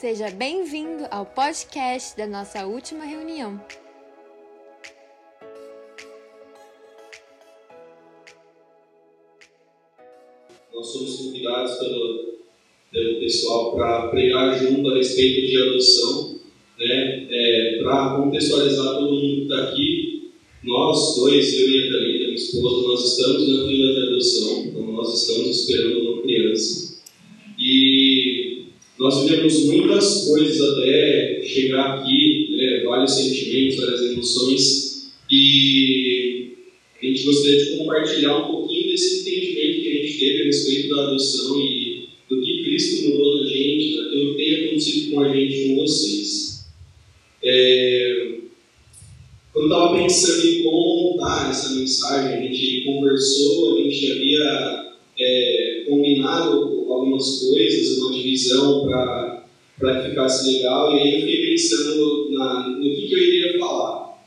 Seja bem-vindo ao podcast da nossa última reunião. Nós somos convidados pelo, pelo pessoal para pregar junto a respeito de adoção, né? É, para contextualizar todo mundo que está aqui. Nós dois, eu e a Thalita, minha esposa, nós estamos na fila de adoção, então nós estamos esperando uma criança. E nós vivemos muitas coisas até chegar aqui, né? vários sentimentos, várias emoções, e a gente gostaria de compartilhar um pouquinho desse entendimento que a gente teve a respeito da adoção e do que Cristo mudou na gente, né? o que tem acontecido com a gente, com vocês. É, quando eu estava pensando em como montar essa mensagem, a gente conversou, a gente havia é, combinado algumas coisas, uma divisão para ficasse legal, e aí eu fiquei pensando na, no que, que eu iria falar.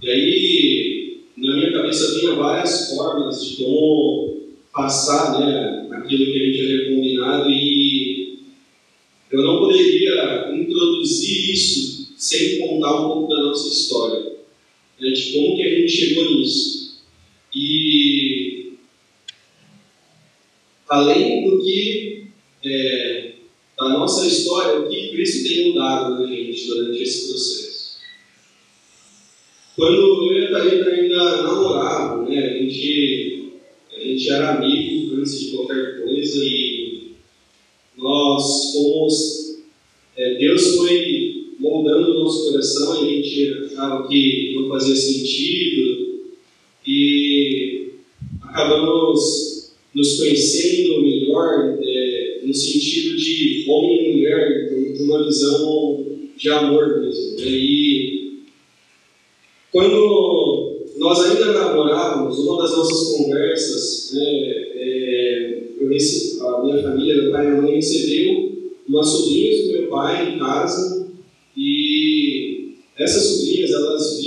E aí, na minha cabeça vinha várias formas de como passar né, aquilo que a gente havia combinado, e eu não poderia introduzir isso sem contar um pouco da nossa história né, de como que a gente chegou nisso. E além do que é, da nossa história, o que Cristo tem mudado na gente durante esse processo. Quando eu e a Thalita ainda namoravam, né, a, gente, a gente era amigo antes de qualquer coisa e nós fomos. É, Deus foi moldando o nosso coração a gente achava que não fazia sentido e acabamos nos conhecendo melhor é, no sentido de homem e mulher, de uma visão de amor mesmo. Né? E quando nós ainda namorávamos, uma das nossas conversas, né, é, eu recebi, a minha família, meu pai e minha mãe recebeu umas sobrinhas do meu pai em casa e essas sobrinhas, elas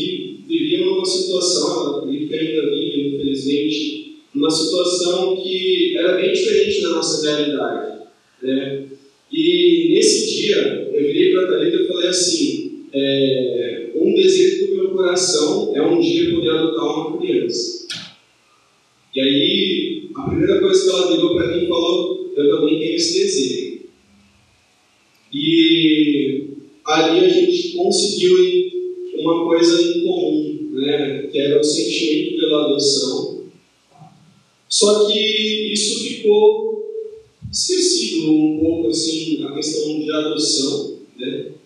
viviam numa situação, acredito que ainda vivem, infelizmente, numa situação que era bem diferente da nossa realidade. Né? E nesse dia, eu virei para a Thalita e falei assim: é, um desejo do meu coração é um dia poder adotar uma criança. E aí, a primeira coisa que ela virou para mim falou: eu também tenho esse desejo. E ali a gente conseguiu uma coisa em comum, né, que era o sentimento pela adoção. Só que isso ficou esquecido um pouco assim a questão de adoção, né?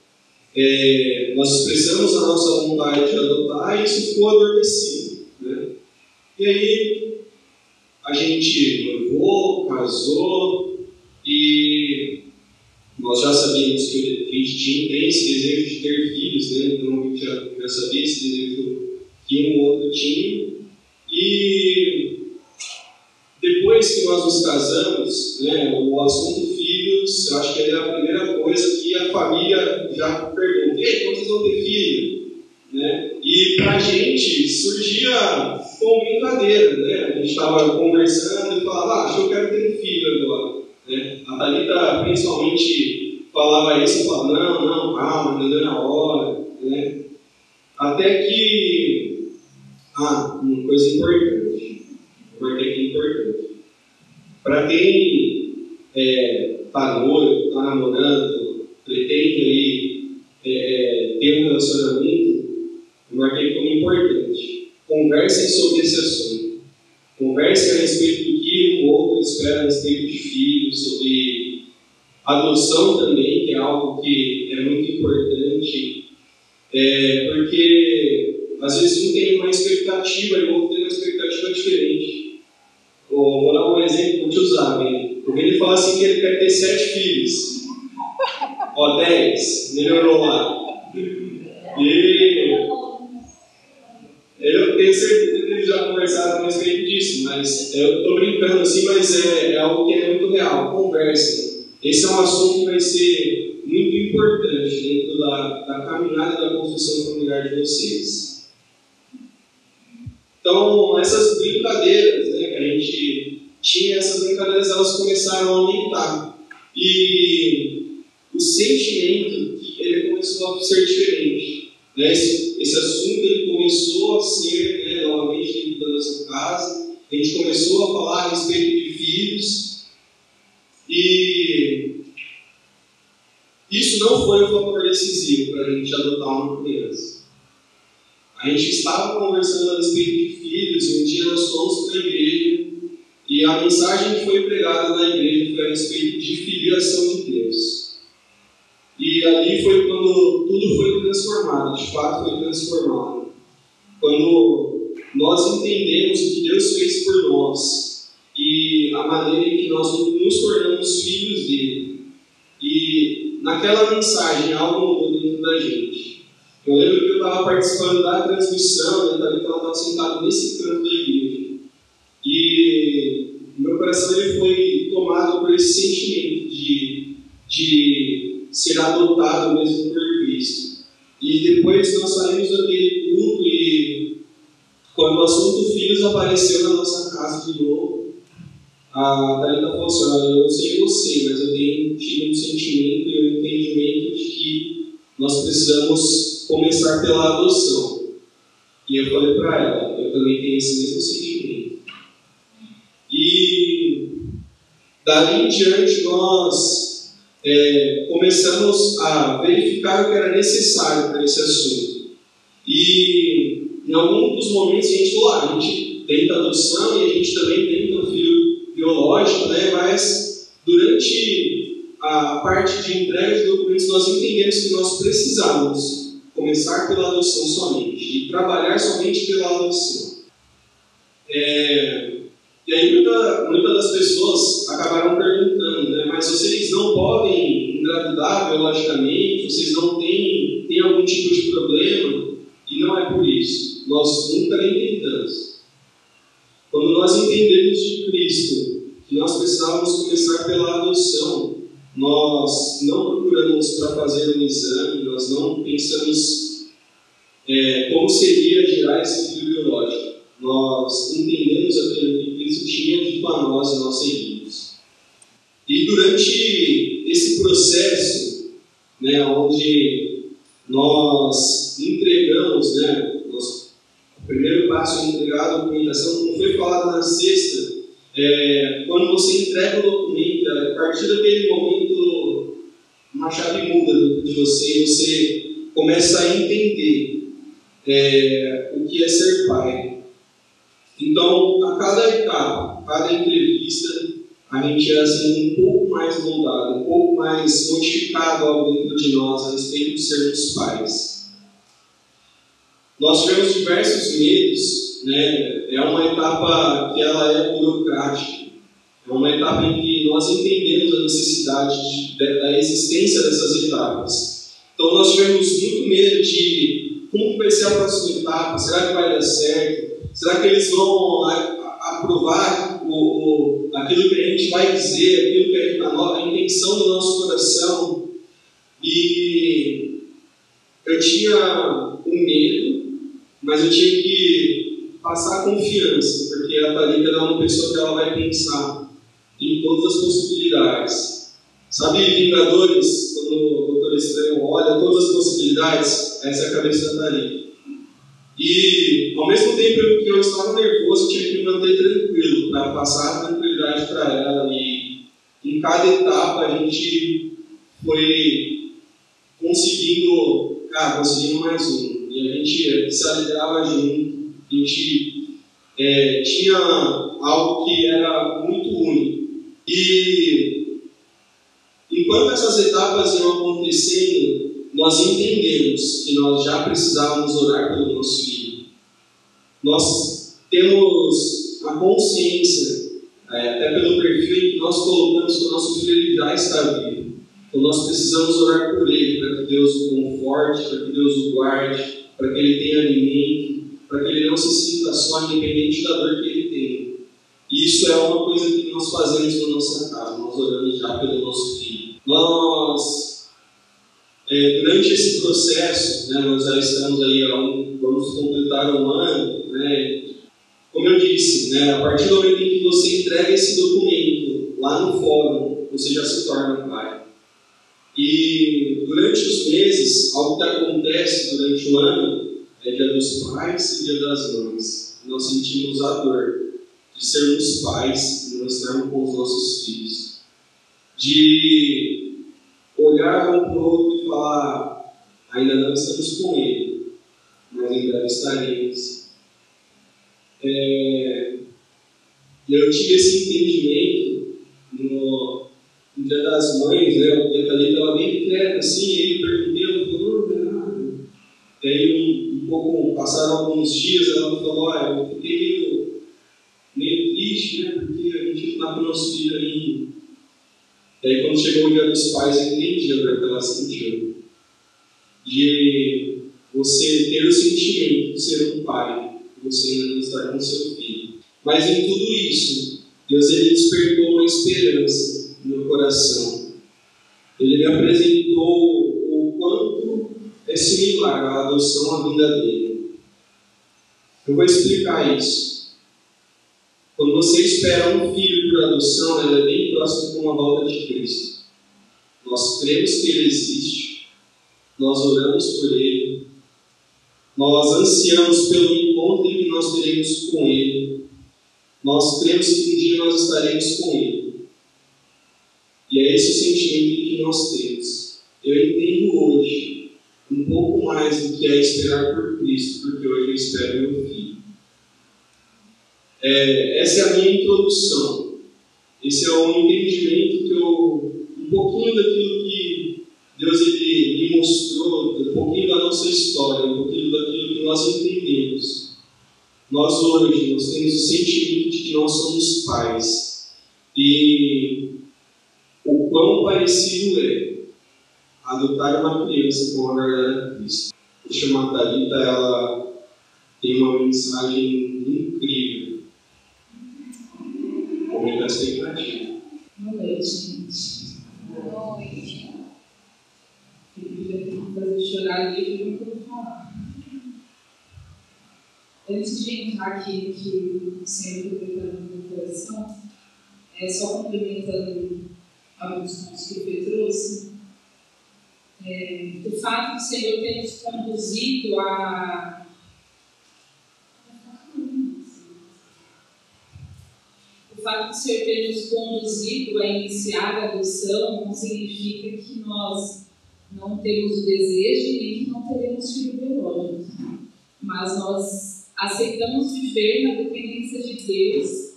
É, nós expressamos a nossa vontade de adotar e isso ficou adormecido, né? E aí a gente noivou, casou e nós já sabíamos que a gente tinha, esse desejo de ter filhos, né? então a gente já, já sabia esse desejo que um outro tinha. E depois que nós nos casamos, né, o assunto filhos, acho que é a que a família já pergunta: Ei, quando vocês vão ter filho? Né? E para a gente surgia como brincadeira, né? A gente estava conversando e falava: Ah, acho que eu quero ter um filho agora. Né? A Thalita, principalmente, falava isso e falava: Não, não, calma, ainda na hora. Né? Até que. Ah, uma coisa importante. Marquei aqui importante. Para quem está é, noivo, está namorando, pretende aí, é, ter um relacionamento, eu marquei como importante. Conversem sobre esse assunto. Conversem a respeito do que um outro espera a respeito de filhos, sobre adoção também, que é algo que é muito importante, é, porque às vezes um tem uma expectativa e o outro tem uma expectativa diferente. Vou dar um exemplo para te usar, Porque ele fala assim que ele quer ter sete filhos. Ó, dez, melhorou lá. E eu tenho certeza que eles já conversaram a respeito disso, mas eu estou brincando assim, mas é, é, algo que é muito real. Conversem. Esse é um assunto que vai ser muito importante dentro da, da caminhada da construção familiar de vocês. Então, essas brincadeiras né, que a aumentar. E o sentimento ele começou a ser diferente. Né? Esse, esse assunto ele começou a ser né, novamente dentro da nossa casa. A gente começou a falar a respeito de filhos e isso não foi um fator decisivo para a gente adotar uma criança. A gente estava conversando a respeito de filhos e um dia nós fomos para a igreja e a mensagem que foi pregada na igreja foi a respeito de filiação de Deus. E ali foi quando tudo foi transformado, de fato foi transformado. Quando nós entendemos o que Deus fez por nós e a maneira em que nós nos tornamos filhos dele. E naquela mensagem algo mudou dentro da gente. Eu lembro que eu estava participando da transmissão, né, ela estava sentado nesse canto da igreja. Coração ele foi tomado por esse sentimento de, de ser adotado mesmo por Cristo. E depois nós saímos daquele culto e quando o assunto filhos apareceu na nossa casa de novo, a Thalita falou assim, eu não sei você, mas eu tenho tido um sentimento e um entendimento de que nós precisamos começar pela adoção. E eu falei para ela, eu também tenho esse mesmo sentimento. E dali em diante nós é, começamos a verificar o que era necessário para esse assunto. E em algum dos momentos a gente falou, ah, a gente tenta adoção e a gente também tenta um filho biológico, né? mas durante a parte de entrega de documentos nós entendemos que nós precisamos começar pela adoção somente e trabalhar somente pela adoção. É, engravidar biologicamente, vocês não têm, têm algum tipo de problema, e não é por isso. Nós nunca tentamos. Quando nós entendemos de Cristo que nós precisávamos começar pela adoção, nós não procuramos para fazer um exame, nós não pensamos é, como seria gerar esse filho biológico. Nós entendemos aquilo que Cristo tinha dito a nós e nós seguimos. E durante esse processo, né, onde nós entregamos, né, nós, o primeiro passo é entregar a documentação, como foi falado na sexta, é, quando você entrega o documento, a partir daquele momento, uma chave muda de você você começa a entender é, o que é ser pai. Então, a cada etapa, cada entrevista, a gente é assim, um pouco mais moldado, um pouco mais modificado algo dentro de nós a respeito de sermos pais. Nós tivemos diversos medos, né? é uma etapa que ela é burocrática, é uma etapa em que nós entendemos a necessidade de, da existência dessas etapas. Então nós tivemos muito medo de como vai ser a próxima etapa, será que vai dar certo? Será que eles vão aprovar o, o, aquilo que a gente vai dizer, aquilo que a, a, a intenção do nosso coração? E eu tinha um medo, mas eu tinha que passar confiança, porque a Thalita é uma pessoa que ela vai pensar em todas as possibilidades. Sabe, Vingadores, quando o Doutor Estranho olha todas as possibilidades, essa é a cabeça da Thalita. E, ao mesmo tempo que eu estava nervoso, eu tinha que me manter tranquilo, para passar para ela. E, em cada etapa, a gente foi conseguindo, cara, conseguindo mais um. E a gente se alegrava junto, a gente é, tinha algo que era muito único. E, enquanto essas etapas iam acontecendo, nós entendemos que nós já precisávamos orar pelo nosso filho. Nós temos a consciência, é, até pelo perfil que nós colocamos que o nosso filho já está vivo. Então nós precisamos orar por ele, para que Deus o conforte, para que Deus o guarde, para que ele tenha alimento, para que ele não se sinta só, independente da dor que ele tem. E isso é uma coisa que nós fazemos na nossa casa, nós oramos já pelo nosso filho. Nós é, durante esse processo, né, nós já estamos aí, vamos completar um ano, né, como eu disse, né, a partir do momento em que você entrega esse documento lá no fórum, você já se torna pai. E durante os meses, algo que acontece durante o ano é dia dos pais e dia das mães. Nós sentimos a dor de sermos pais e não estarmos com os nossos filhos. De olhar um para o outro e falar: ainda não estamos com ele, mas em breve estaremos. É, eu tive esse entendimento no, no Dia das Mães, né? O Thalita estava bem pequena, assim, ele perguntei, ela falou, não. Daí um, um pouco, passaram alguns dias, ela falou, olha, eu fiquei meio, meio triste, né? Porque a gente não está com o nosso filho ainda. Daí quando chegou o dia dos pais, eu entendi a dor que ela sentiu. De você ter o sentimento de ser um pai, ainda não estar com seu filho. Mas em tudo isso, Deus ele despertou uma esperança no meu coração. Ele me apresentou o quanto é similar à adoção à vida dele. Eu vou explicar isso. Quando você espera um filho por adoção, ela é bem próximo com a volta de Cristo. Nós cremos que ele existe, nós oramos por ele, nós ansiamos pelo encontro que nós teremos com ele, nós cremos que um dia nós estaremos com ele. E é esse o sentimento que nós temos. Eu entendo hoje um pouco mais do que é esperar por Cristo, porque hoje eu espero meu filho. É, essa é a minha introdução. Esse é um entendimento que eu, um pouquinho daquilo que mostrou, um pouquinho da nossa história, um pouquinho daquilo que nós entendemos. Nós hoje nós temos o sentimento de que nós somos pais e o quão parecido é adotar uma criança com a verdade de Cristo. A Thalita, ela tem uma mensagem incrível. Aumenta a expectativa. Boa noite, gente. Boa noite. Fazer chorar ali, eu não vou falar. Antes de entrar aqui que o Senhor preparou meu coração, é só complementando alguns pontos que o Pedro trouxe. É, o fato do Senhor ter nos conduzido a. O fato do Senhor ter nos conduzido a iniciar a adoção não significa que nós não temos o desejo nem que não teremos filho biológico. Mas nós aceitamos viver na dependência de Deus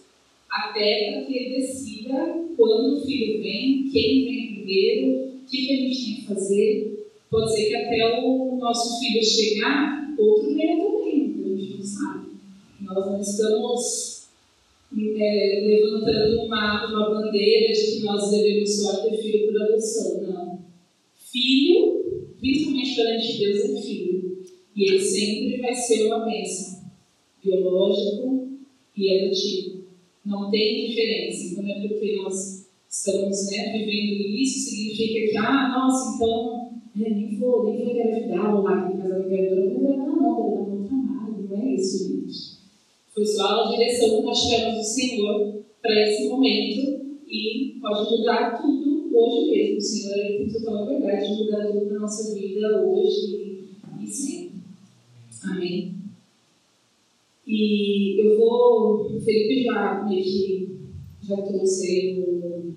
até para que Ele decida quando o filho vem, quem vem primeiro, o que, que a gente tem que fazer. Pode ser que até o nosso filho chegar, outro venha também, a gente não sabe. Nós não estamos é, levantando uma, uma bandeira de que nós devemos só ter filho por adoção, não. Filho, principalmente perante Deus, é filho. E ele sempre vai ser uma bênção, biológico e adotivo. Não tem diferença. Então, é porque nós estamos né, vivendo isso, significa que, ah, nossa, então, é, nem vou, nem vou engravidar, ou lá que casar engravidou, não vai não, não, um trabalho, não é isso, gente. Foi só a direção que nós tivemos do Senhor para esse momento e pode mudar tudo hoje mesmo. Senhor ele tem total verdade de mudar tudo na nossa vida hoje e, sempre. Amém. E eu vou, o Felipe já que já trouxe um,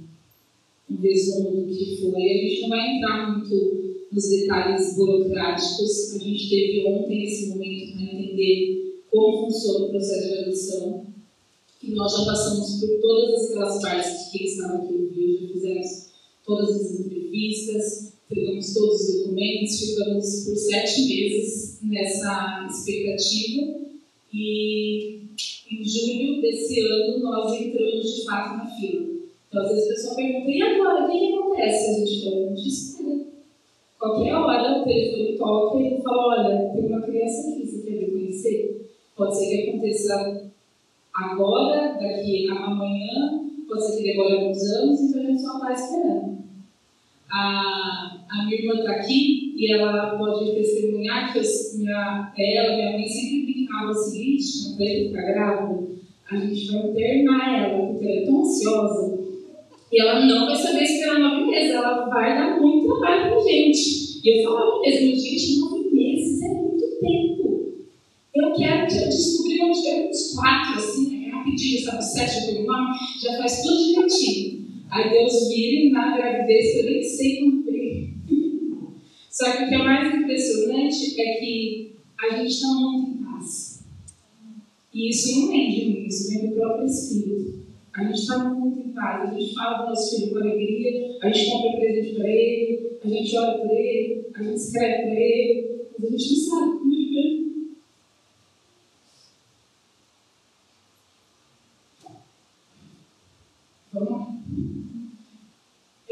um resumo do que foi. A gente não vai entrar muito nos detalhes burocráticos. A gente teve ontem esse momento para entender como funciona o processo de adoção. E nós já passamos por todas aquelas partes que quem estava aqui ouviu, já fizemos todas as entrevistas, pegamos todos os documentos, ficamos por sete meses nessa expectativa e em julho desse ano nós entramos de fato na fila. Então às vezes a pessoa pergunta, e agora, o que, acontece? A gente fala, gente espera. Qualquer hora o telefone toca e fala, olha, tem uma criança aqui, você quer me conhecer? Pode ser que aconteça agora, daqui a amanhã, pode ser que demore alguns anos, então a gente só está esperando. A, a minha irmã está aqui e ela pode testemunhar que eu, minha, ela, minha mãe sempre brincava o seguinte, quando ela ficar grávida, a gente vai internar ela, porque ela é tão ansiosa, e ela não vai saber esperar nove meses, ela vai dar muita trabalho com gente. E eu falava mesmo, gente, nove meses é muito tempo. Eu quero que eu descobri onde tem uns quatro, assim, né? Rapidinho, sabe, sete nome, já faz tudo direitinho. Aí Deus vira na gravidez que eu nem sei cumprir. Só que o que é mais impressionante é que a gente está muito em paz. E isso não vem de mim, isso vem do próprio Espírito. A gente está muito em paz, a gente fala do nosso filho com alegria, a gente compra presente para ele, a gente ora para ele, a gente escreve para ele, mas a gente não sabe como vem. Vamos lá.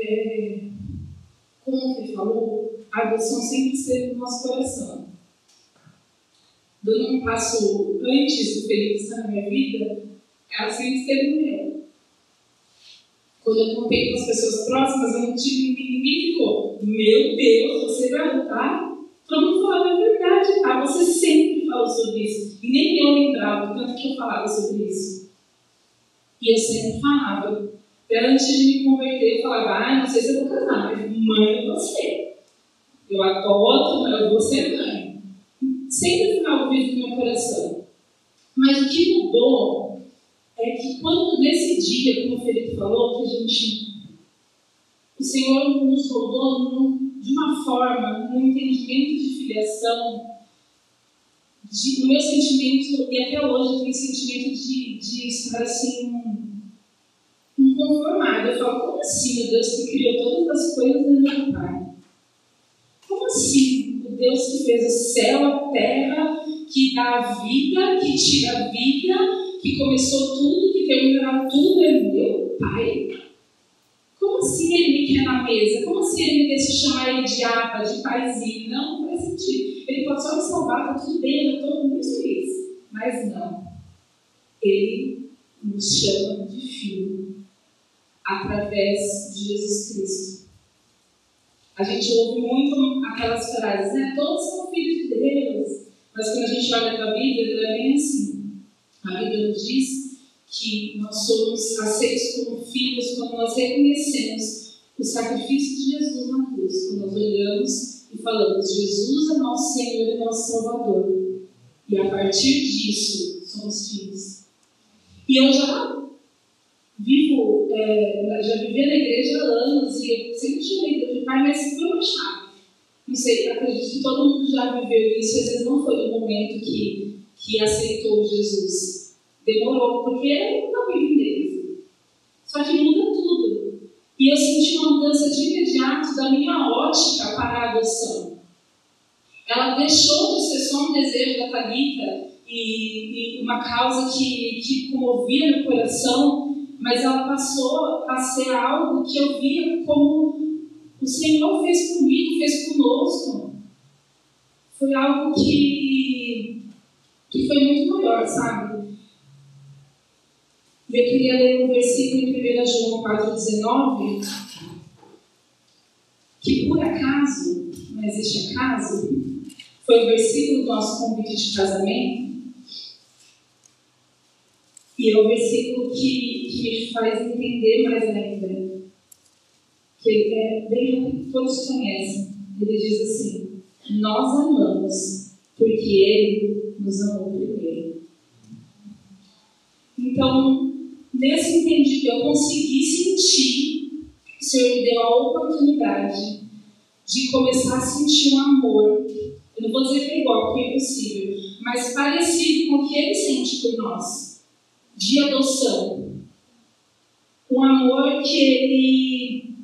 É, como ele falou, a adoção sempre esteve no nosso coração. Dando um passo antes do Felipe estar na minha vida, ela sempre esteve no meu. Quando eu contei com as pessoas próximas, eu não tive ninguém ficou. Meu Deus, você vai adotar? Vamos falar a verdade, tá? Você sempre falou sobre isso. E nem eu lembrava tanto que eu falava sobre isso. E eu sempre falava. Antes de me converter, eu falava, ah, não sei se eu vou casar, mas mãe você. Eu adoto, mas eu vou ser mãe. Sempre foi algo no meu coração. Mas o que mudou é que quando nesse dia, como o Felipe falou, que a gente. O Senhor nos rodou de uma forma, num entendimento de filiação, de, no meu sentimento, e até hoje eu tenho sentimento de, de estar assim, inconformado. Eu falo, como assim, o Deus que criou todas as coisas no meu Pai? Como assim? O Deus que fez o céu, a terra, que dá a vida, que tira a vida, que começou tudo, que terminará tudo, é meu pai. Como assim ele me quer na mesa? Como assim ele me deixa chamar ele de aba, de paizinho? Não, não faz sentido. Ele pode só me salvar, tá tudo bem, eu estou muito feliz. Mas não. Ele nos chama de filho através de Jesus Cristo. A gente ouve muito aquelas frases, né? Todos são filhos de Deus. Mas quando a gente olha para a Bíblia, não é bem assim. A Bíblia nos diz que nós somos aceitos como filhos quando nós reconhecemos o sacrifício de Jesus na cruz, quando nós olhamos e falamos: Jesus é nosso Senhor e nosso Salvador. E a partir disso, somos filhos. E eu já vivo, é, já vivi na igreja há anos e eu sempre tive igreja de pai, mas foi uma chave. Não sei, acredito que todo mundo já viveu isso, às vezes não foi no momento que que aceitou Jesus. Demorou, porque era uma vida deles. Só que muda tudo. E eu senti uma mudança de imediato da minha ótica para a adoção. Ela deixou de ser só um desejo da Thalita e, e uma causa que, que comovia meu coração, mas ela passou a ser algo que eu via como o Senhor fez comigo, fez conosco. Foi algo que que foi muito maior, sabe? Eu queria ler um versículo em 1 João 4,19, que por acaso, não existe acaso, foi o versículo do nosso convite de casamento, e é o versículo que, que me faz entender mais ainda, que é bem rápido, todos conhecem. Ele diz assim: Nós amamos, porque Ele nos amou primeiro. Então, nesse entendido, eu consegui sentir, o Senhor me deu a oportunidade de começar a sentir um amor. Eu não vou dizer que é igual, porque é impossível, mas parecido com o que Ele sente por nós, de adoção. Um amor que Ele,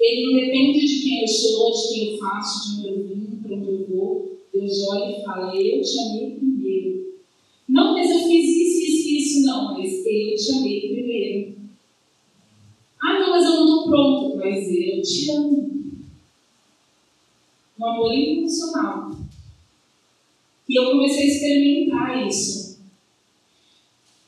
ele não depende de quem eu sou, de quem eu faço, de onde eu vim, para onde eu vou Deus olha e fala: Eu te amei primeiro. Não, mas eu fiz isso, isso, isso, não, mas eu te amei primeiro. Ah, não, mas eu não estou pronto, mas eu te amo. Um amor incondicional. E eu comecei a experimentar isso.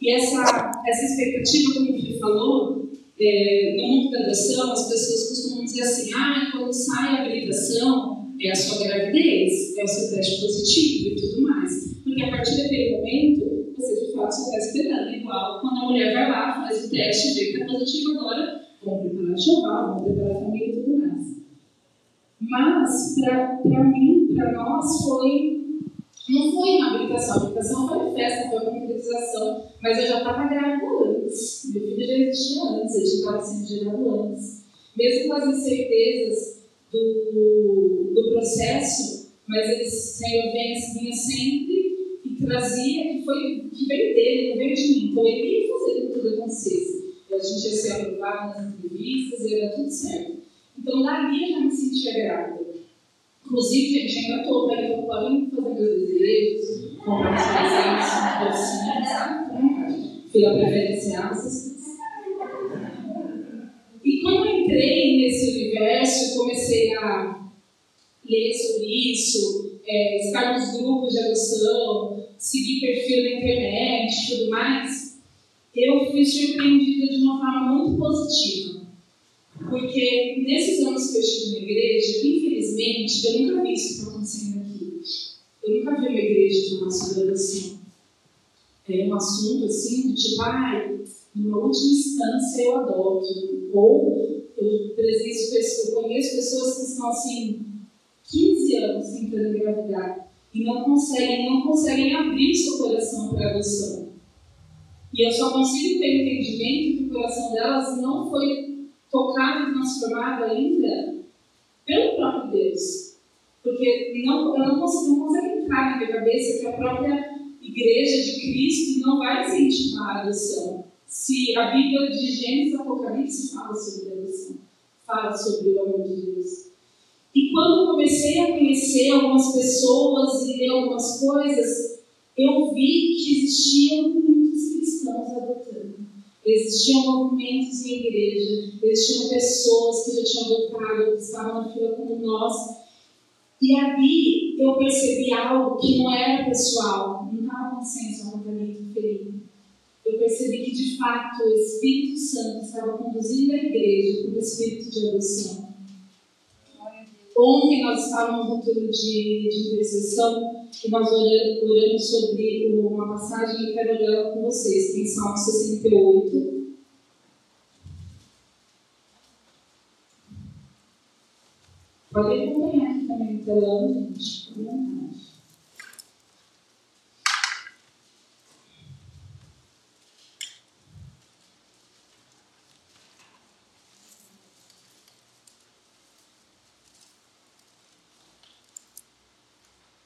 E essa, essa expectativa, como o falou, é, no mundo da adoção, as pessoas costumam dizer assim: ah, quando sai a habilitação, é a sua gravidez, é o seu teste positivo e tudo mais. Porque a partir daquele momento, você de fato só está esperando. Igual quando a mulher vai lá, faz o teste, vê que está positivo agora, vamos preparar o choval, vamos preparar a família e tudo mais. Mas, para mim, para nós, foi. Não foi uma habilitação. A habilitação foi festa, foi concretização, mas eu já estava grávida antes. Meu filho já existia antes, ele já estava sendo gerado antes. Mesmo com as incertezas do, do processo, mas ele, Senhor vinha sempre e trazia, que, foi, que veio dele, não veio de mim. Então ele ia fazer com tudo acontecesse. A gente ia ser aprovado nas entrevistas e era tudo certo. Então, dali eu já me sentia grávida. Inclusive, gente, ainda estou para então podem fazer meus desejos, comprar os presentes, sabe? Fila preferencial, essas coisas. E quando eu entrei nesse universo, comecei a ler sobre isso, é, estar nos grupos de adoção, seguir perfil na internet e tudo mais, eu fui surpreendida de uma forma muito positiva. Porque nesses anos que eu estive na igreja, infelizmente, eu nunca vi isso acontecendo aqui. Eu nunca vi uma igreja falar sobre adoção. É um assunto assim, do tipo, ai, numa última instância eu adoto. Ou eu, presenço, eu conheço pessoas que estão assim, 15 anos tentando engravidar e não conseguem, não conseguem abrir seu coração para adoção. E eu só consigo ter entendimento que o coração delas não foi tocado e transformado ainda pelo próprio Deus. Porque não, eu não consigo, não consigo entrar na minha cabeça que a própria igreja de Cristo não vai incentivar a adoção. Se a Bíblia de Gênesis e Apocalipse fala sobre a adoção, fala sobre o amor de Deus. E quando eu comecei a conhecer algumas pessoas e ler algumas coisas, eu vi que existiam muitos cristãos adotando. Existiam movimentos em igreja, existiam pessoas que já tinham adotado, que estavam na fila como nós. E ali eu percebi algo que não era pessoal, não estava acontecendo no caminho ferido. Eu percebi que de fato o Espírito Santo estava conduzindo a igreja para o espírito de adoção. Ontem nós estávamos no turno de, de intercessão e nós oramos sobre uma passagem e quero olhar com vocês, tem Salmo 68. Pode acompanhar aqui também telão, gente,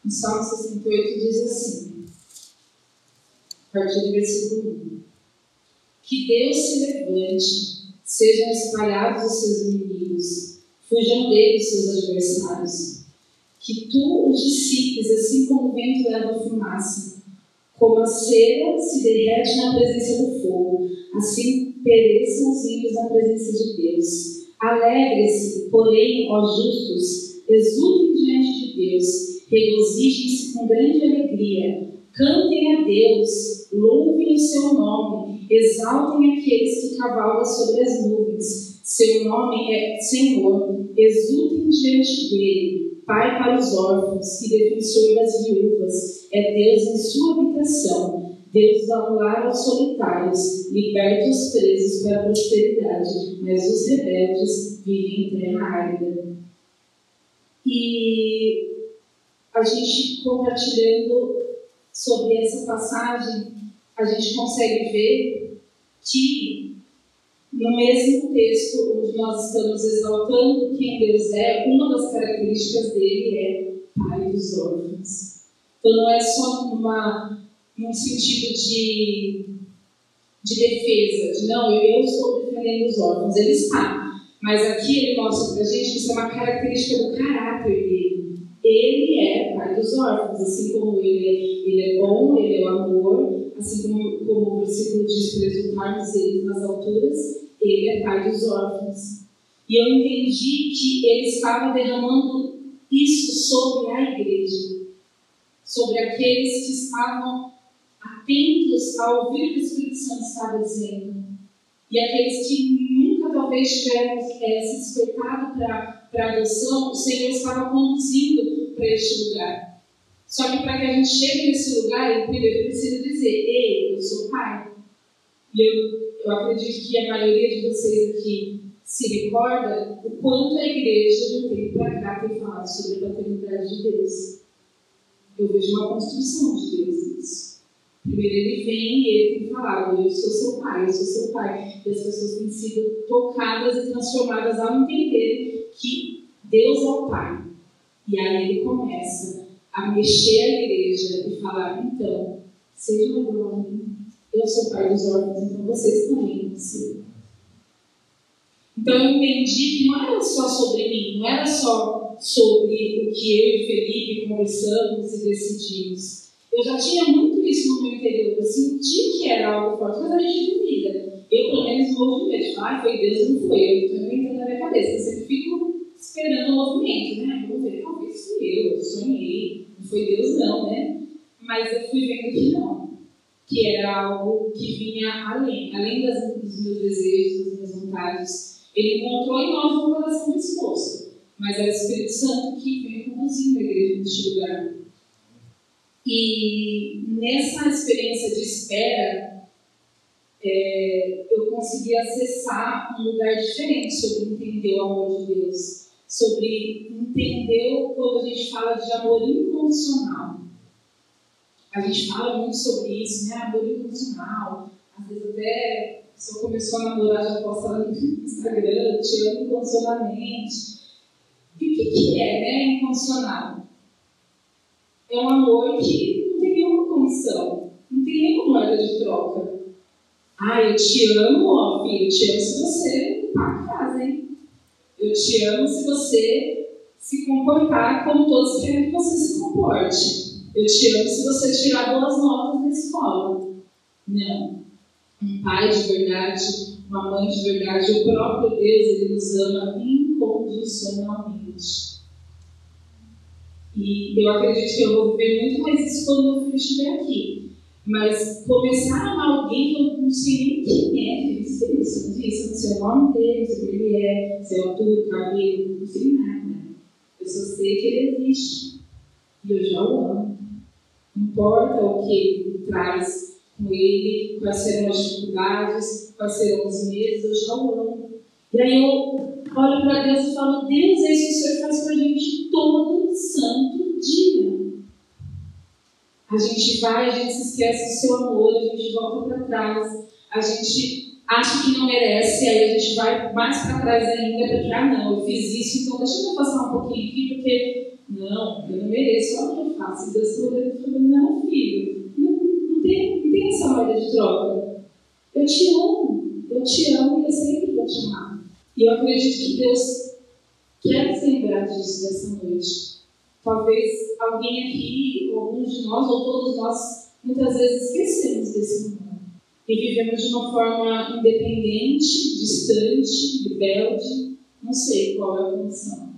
O Salmo 68 diz assim, a partir do versículo 1: Que Deus se levante, sejam espalhados os seus inimigos, fujam dele os seus adversários. Que tu os dissipes, assim como o vento leva fumaça, como a cera se derrete na presença do fogo, assim pereçam os ímpios na presença de Deus. Alegre-se, porém, ó justos, exultem diante de Deus regozijem-se com grande alegria, cantem a Deus, louvem o seu nome, exaltem aqueles que cavalgam sobre as nuvens. Seu nome é Senhor, exultem diante dele. Pai para os órfãos e defensor das viúvas, é Deus em sua habitação. Deus dá um lar aos solitários, liberta os presos para a prosperidade, mas os rebeldes vivem em terra árida. E a gente compartilhando sobre essa passagem, a gente consegue ver que no mesmo texto onde nós estamos exaltando quem Deus é, uma das características dele é pai dos órfãos. Então não é só numa, num sentido de, de defesa, de não, eu, eu estou defendendo os órfãos, ele está. Mas aqui ele mostra para gente que isso é uma característica do caráter dele ele é pai dos órfãos, assim como ele, é, ele é bom, ele é o amor, assim como, como o versículo diz para exultarmos eles nas alturas, ele é pai dos órfãos. E eu entendi que ele estava derramando isso sobre a igreja, sobre aqueles que estavam atentos a ouvir o que o Espírito Santo estava dizendo, e aqueles que talvez tiveram é, se despertado para para adoção, o Senhor estava conduzindo para este lugar. Só que para que a gente chegue nesse lugar, ele primeiro precisa dizer: Ei, eu sou pai. E eu, eu acredito que a maioria de vocês aqui se recorda o quanto a igreja de um tempo para cá tem falado sobre a paternidade de Deus. Eu vejo uma construção de Deus nisso. Primeiro ele vem e ele tem falado, eu sou seu pai, eu sou seu pai. E as pessoas têm sido tocadas e transformadas ao entender que Deus é o pai. E aí ele começa a mexer a igreja e falar, então, sejam igual a mim. Eu sou pai dos órfãos, então vocês também vão. Então eu entendi que não era só sobre mim, não era só sobre o que eu e Felipe conversamos e decidimos. Eu já tinha muito isso no meu interior, eu senti que era algo forte, mas a gente duvida. Eu, pelo menos, no movimento, ah, foi Deus, não foi eu, estou inventando na minha cabeça. Eu sempre fico esperando o movimento, né? Vou ver, talvez fui eu, eu sonhei, não foi Deus, não, né? Mas eu fui vendo que não, que era algo que vinha além, além das, dos meus desejos, das minhas vontades ele encontrou em nós um coração disposto, mas é o Espírito Santo que vem conduzindo a igreja neste lugar. E nessa experiência de espera, é, eu consegui acessar um lugar diferente sobre entender o amor de Deus, sobre entender quando a gente fala de amor incondicional. A gente fala muito sobre isso, né? Amor incondicional. Às vezes até pessoa começou a namorar, já posta lá no Instagram, te amo incondicionalmente. E o que, que é, né, incondicional? É um amor que não tem nenhuma condição, não tem nenhuma moeda de troca. Ah, eu te amo, ó, filho, eu te amo se você paga a casa, hein? Eu te amo se você se comportar como todos querem que você se comporte. Eu te amo se você tirar boas notas na escola. Não um pai de verdade, uma mãe de verdade, o próprio Deus, ele nos ama incondicionalmente. E eu acredito que eu vou viver muito mais isso quando filho estiver aqui. Mas começar a amar alguém que eu não sei nem quem é, que isso, eu não sei o nome dele, não sei o que ele é, seu altura, cabelo, não sei nada. Eu só sei que ele existe. E eu já o amo. Não importa o que ele traz com ele, quais serão as dificuldades, quais serão os medos, eu já o amo. E aí eu olho para Deus e falo, Deus, é isso que o Senhor faz com a gente todo santo dia. A gente vai, a gente se esquece do seu amor, a gente volta para trás, a gente acha que não merece, aí a gente vai mais para trás ainda, porque, ah, não, eu fiz isso, então deixa eu passar um pouquinho aqui, porque, não, eu não mereço, olha o que eu faço. E Deus falando, não, filho, não, não tem tem essa moeda de troca. Eu te amo, eu te amo e eu sempre vou te amar. E eu acredito que Deus quer se lembrar disso dessa noite. Talvez alguém aqui, ou alguns de nós, ou todos nós, muitas vezes esquecemos desse momento. E vivemos de uma forma independente, distante, rebelde, não sei qual é a condição.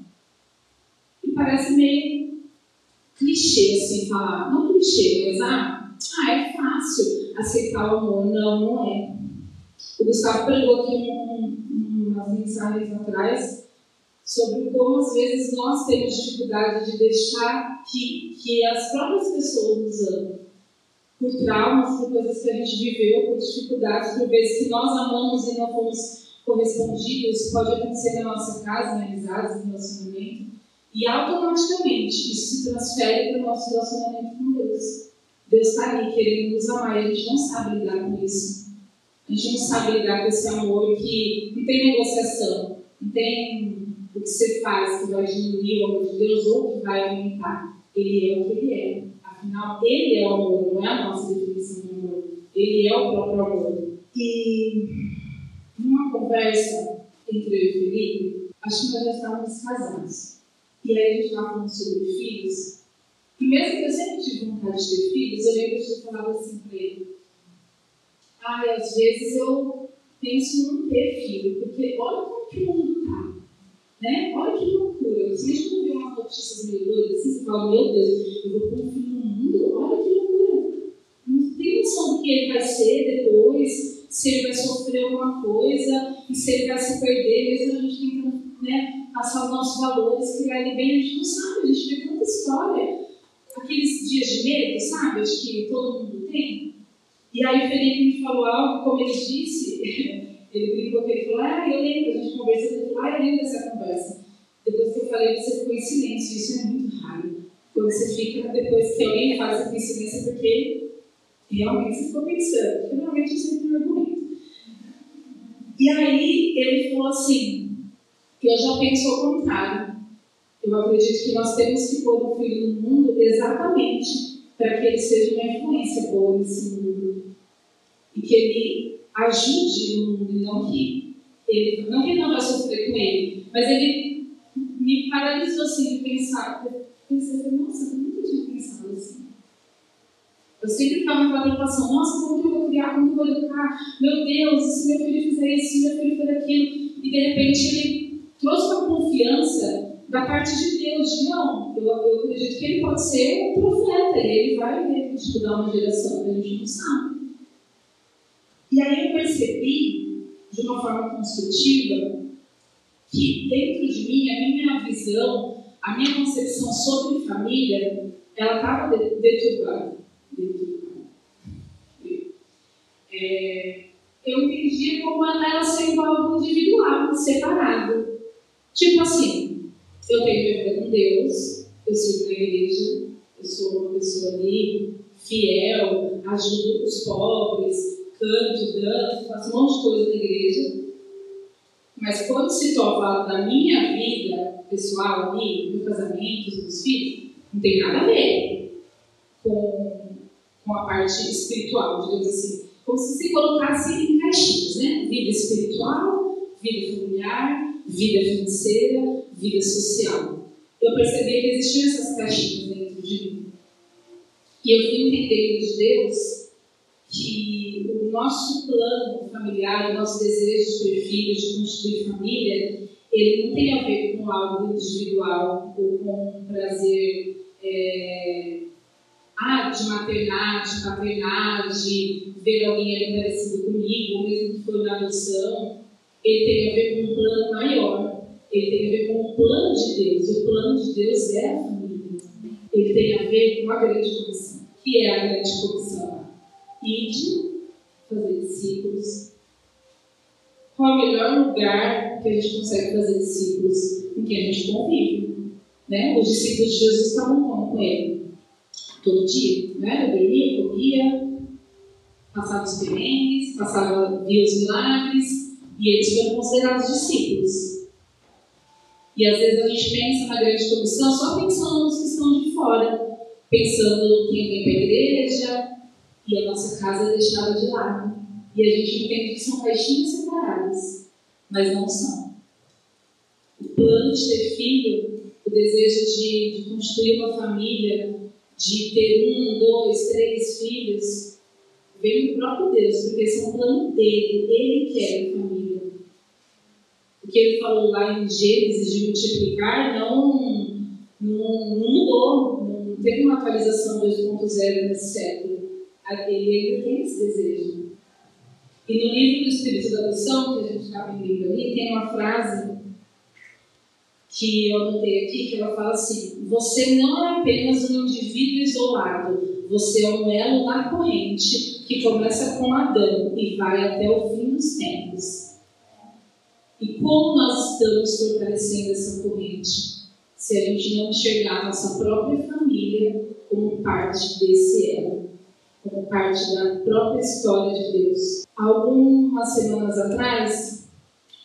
E parece meio clichê assim falar, não clichê, mas ah, ah, é fácil aceitar o amor. Não, não é. O Gustavo pregou aqui um, umas mensagens atrás sobre como às vezes nós temos dificuldade de deixar que, que as próprias pessoas nos amem. Por traumas, por coisas que a gente viveu, por dificuldades, por vezes que nós amamos e não fomos correspondidos, pode acontecer na nossa casa, em amizades, em relacionamento, e automaticamente isso se transfere para o nosso relacionamento com Deus. Deus está ali querendo nos amar e a gente não sabe lidar com isso. A gente não sabe lidar com esse amor que não tem negociação, não tem o que você faz que vai diminuir o amor de Deus ou que vai aumentar. Ele é o que ele é. Afinal, ele é o amor, não é a nossa definição de amor. Ele é o próprio amor. E numa conversa entre eu e Felipe, acho que nós já estávamos casados. E aí a gente estava falando sobre filhos. E mesmo que eu sempre tive vontade de ter filhos, eu lembro de ter falado assim para ele: Ai, às vezes eu penso em não ter filho, porque olha como que o mundo está. Né? Olha que loucura. Você mesmo vê umas notícias meio doidas assim, você fala: Meu Deus, eu vou pôr um filho no mundo? Olha que loucura. Não tem noção do que ele vai ser depois, se ele vai sofrer alguma coisa, e se ele vai se perder, mesmo a gente tentando né, passar os nossos valores, criar ele bem, a gente não sabe, a gente vê tanta história aqueles dias de medo, sabe? Acho que todo mundo tem. E aí o Felipe me falou algo, como ele disse, Ele brincou que ele falou, ah, eu lembro, a gente conversou, ele falou, ah, eu lembro dessa conversa. Depois que eu falei, você ficou em silêncio, isso é muito raro. Quando você fica, depois que alguém fala, você fica em silêncio, porque realmente você ficou pensando, porque normalmente eu sempre me argumento. E aí ele falou assim, que eu já penso ao contrário. Eu acredito que nós temos que pôr o filho no mundo exatamente para que ele seja uma influência boa nesse mundo. E que ele ajude o mundo, não que ele, não que não vai sofrer com ele, mas ele me paralisou assim de pensar. Eu pensei, nossa, eu nunca tinha pensado assim. Eu sempre ficava naquela preocupação, nossa, como que eu vou criar, como que eu vou educar? Meu Deus, se meu filho fizer isso, se meu filho fizer aquilo? E de repente ele trouxe uma confiança da parte de Deus. Não, eu, eu acredito que ele pode ser um profeta e ele vai estudar uma geração que a gente não sabe. E aí eu percebi, de uma forma construtiva, que dentro de mim, a minha visão, a minha concepção sobre família, ela estava deturbada. É, eu entendia como ela sendo algo individual, separado. Tipo assim, eu tenho minha com Deus, eu sigo na igreja, eu sou uma pessoa ali fiel, ajudo os pobres, canto, danço, faço um monte de coisa na igreja. Mas quando se toca da minha vida pessoal ali, meu casamento, meus filhos, não tem nada a ver com, com a parte espiritual, digamos assim. Como se se colocasse em caixinhas, né? Vida espiritual, vida familiar, vida financeira, vida social. Eu percebi que existiam essas caixinhas dentro de mim. E eu fui entender de Deus que o nosso plano familiar, o nosso desejo de ter filhos, de construir família, ele não tem a ver com algo individual ou com um prazer é, ah, de maternidade, paternidade, ver alguém ali parecido comigo, ou mesmo que foi na adoção. Ele tem a ver com um plano maior. Ele tem a ver com o plano de Deus. E o plano de Deus é a família. Ele tem a ver com a grande comissão. que é a grande comissão? Ide, fazer discípulos. Qual é o melhor lugar que a gente consegue fazer discípulos? Em que a gente convive. Né? Os discípulos de Jesus estavam com ele? Todo dia. Né? Dormia, comia, passava os perrengues, passava, via os milagres, e eles foram considerados discípulos. E às vezes a gente pensa na grande comissão só pensando nos que estão de fora, pensando quem vem para a igreja e a nossa casa é deixada de lado. E a gente entende que são caixinhas separadas, mas não são. O plano de ter filho, o desejo de, de construir uma família, de ter um, dois, três filhos, vem do próprio Deus, porque esse é um plano dele, ele quer família. O que ele falou lá em Gênesis de multiplicar não, não, não mudou, não teve uma atualização 2.0 nesse século. Ele ainda tem esse desejo. E no livro do Espírito da Adoção, que a gente está aprendendo ali, tem uma frase que eu anotei aqui, que ela fala assim: Você não é apenas um indivíduo isolado, você é um elo na corrente que começa com Adão e vai até o fim dos tempos. E como nós estamos fortalecendo essa corrente se a gente não enxergar a nossa própria família como parte desse elo, como parte da própria história de Deus? Algumas semanas atrás,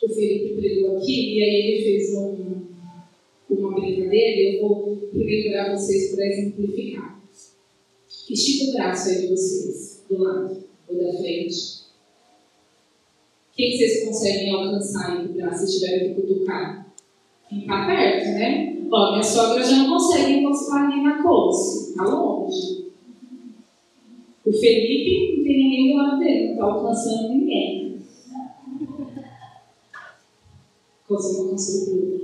o Felipe pregou aqui e aí ele fez um, uma brincadeira eu vou lembrar vocês para exemplificar. Estica o braço aí de vocês, do lado ou da frente. Quem vocês conseguem alcançar aí para se tiverem que cutucar? Quem está perto, né? Ó, minha sogra já não consegue encostar ali na coxa, está longe. O Felipe não tem ninguém do lado dele, não está alcançando ninguém. Conseguiu alcançar o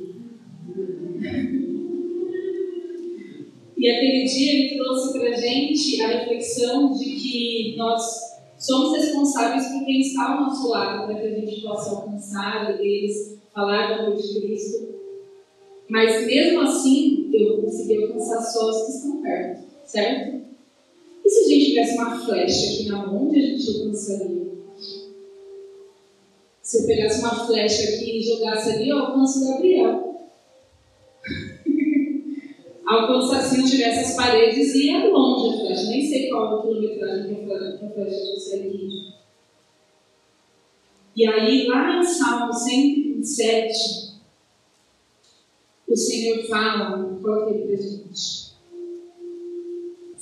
E aquele dia ele trouxe para a gente a reflexão de que nós Somos responsáveis por quem está ao nosso lado para que a gente possa alcançar eles, falar do amor de Cristo. Mas mesmo assim, eu vou conseguir alcançar só os que estão perto, certo? E se a gente tivesse uma flecha aqui na mão, onde a gente alcançaria? Se eu pegasse uma flecha aqui e jogasse ali, eu alcanço o Gabriel. Alcançar se não tivesse as paredes e é longe a flecha. Nem sei qual a quilometragem que a flecha consegue E aí, lá em Salmo 127, o Senhor fala, coloca aí pra gente.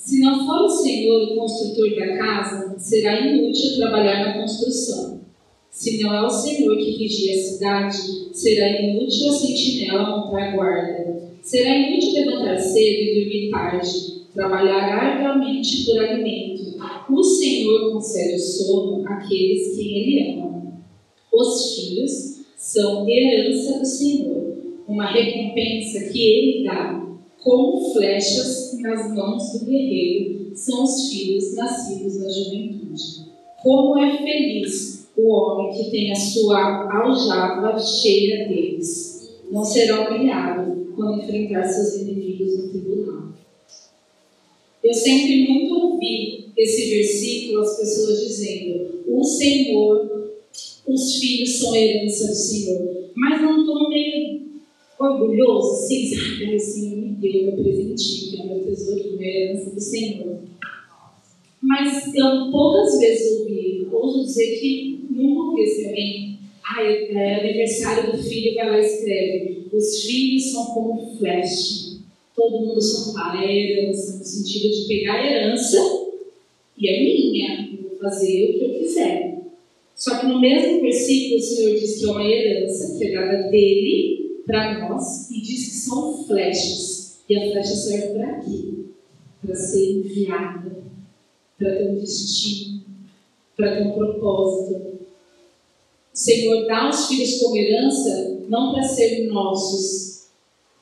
Se não for o Senhor o construtor da casa, será inútil trabalhar na construção. Se não é o Senhor que vigia a cidade, será inútil a sentinela montar guarda. Será inútil levantar cedo e dormir tarde, trabalhar arduamente por alimento. O Senhor concede o sono àqueles que Ele ama. Os filhos são herança do Senhor, uma recompensa que Ele dá como flechas nas mãos do guerreiro são os filhos nascidos na juventude. Como é feliz o homem que tem a sua aljava cheia deles. Não será humilhado quando enfrentar seus inimigos no tribunal. Eu sempre muito ouvi esse versículo as pessoas dizendo: O Senhor, os filhos são herança do Senhor. Mas não meio orgulhoso, assim, sabe? Assim, me deu meu presentinho, é meu tesouro, minha herança do Senhor. Mas eu poucas vezes ouvi, ouso dizer que nunca ouvi esse alguém. Ah, é aniversário do filho, vai lá escreve. Os filhos são como flecha. Todo mundo só fala, é herança, no sentido de pegar a herança e é minha, eu vou fazer o que eu quiser. Só que no mesmo versículo o Senhor diz que é uma herança que é dele para nós e diz que são flechas. E a flecha serve para quê? Para ser enviada, para ter um destino, para ter um propósito. O Senhor dá os filhos como herança não para serem nossos,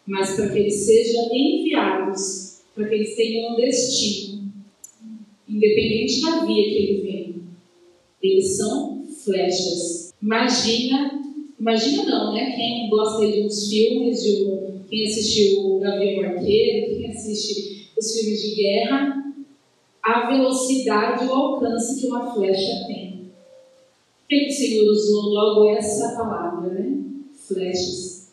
mas para que eles sejam enviados, para que eles tenham um destino, independente da via que ele vem. Eles são flechas. Imagina Imagina não, né? Quem gosta de uns filmes, de um, quem assistiu o Gavião Arqueiro, quem assiste os filmes de guerra, a velocidade, o alcance que uma flecha tem. Por que o Senhor usou logo essa palavra, né? Flechas.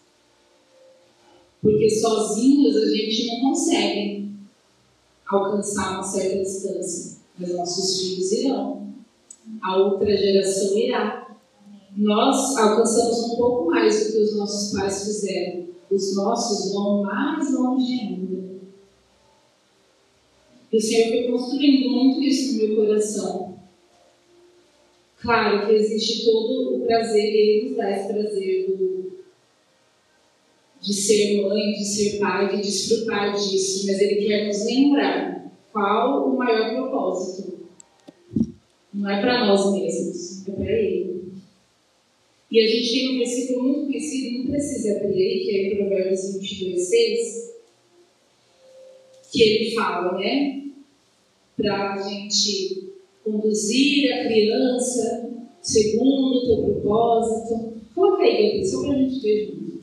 Porque sozinhos a gente não consegue alcançar uma certa distância, mas nossos filhos irão. A outra geração irá nós alcançamos um pouco mais do que os nossos pais fizeram. Os nossos vão mais longe ainda. E o Senhor foi construindo muito isso no meu coração. Claro que existe todo o prazer, Ele nos dá esse prazer do, de ser mãe, de ser pai, de desfrutar disso, mas Ele quer nos lembrar qual o maior propósito. Não é para nós mesmos, é para Ele. E a gente tem um versículo muito conhecido, não precisa abrir aí, que é em Provérbios 22, 6, que ele fala, né? Para a gente conduzir a criança segundo o teu propósito. Coloca aí, só para a gente ver junto.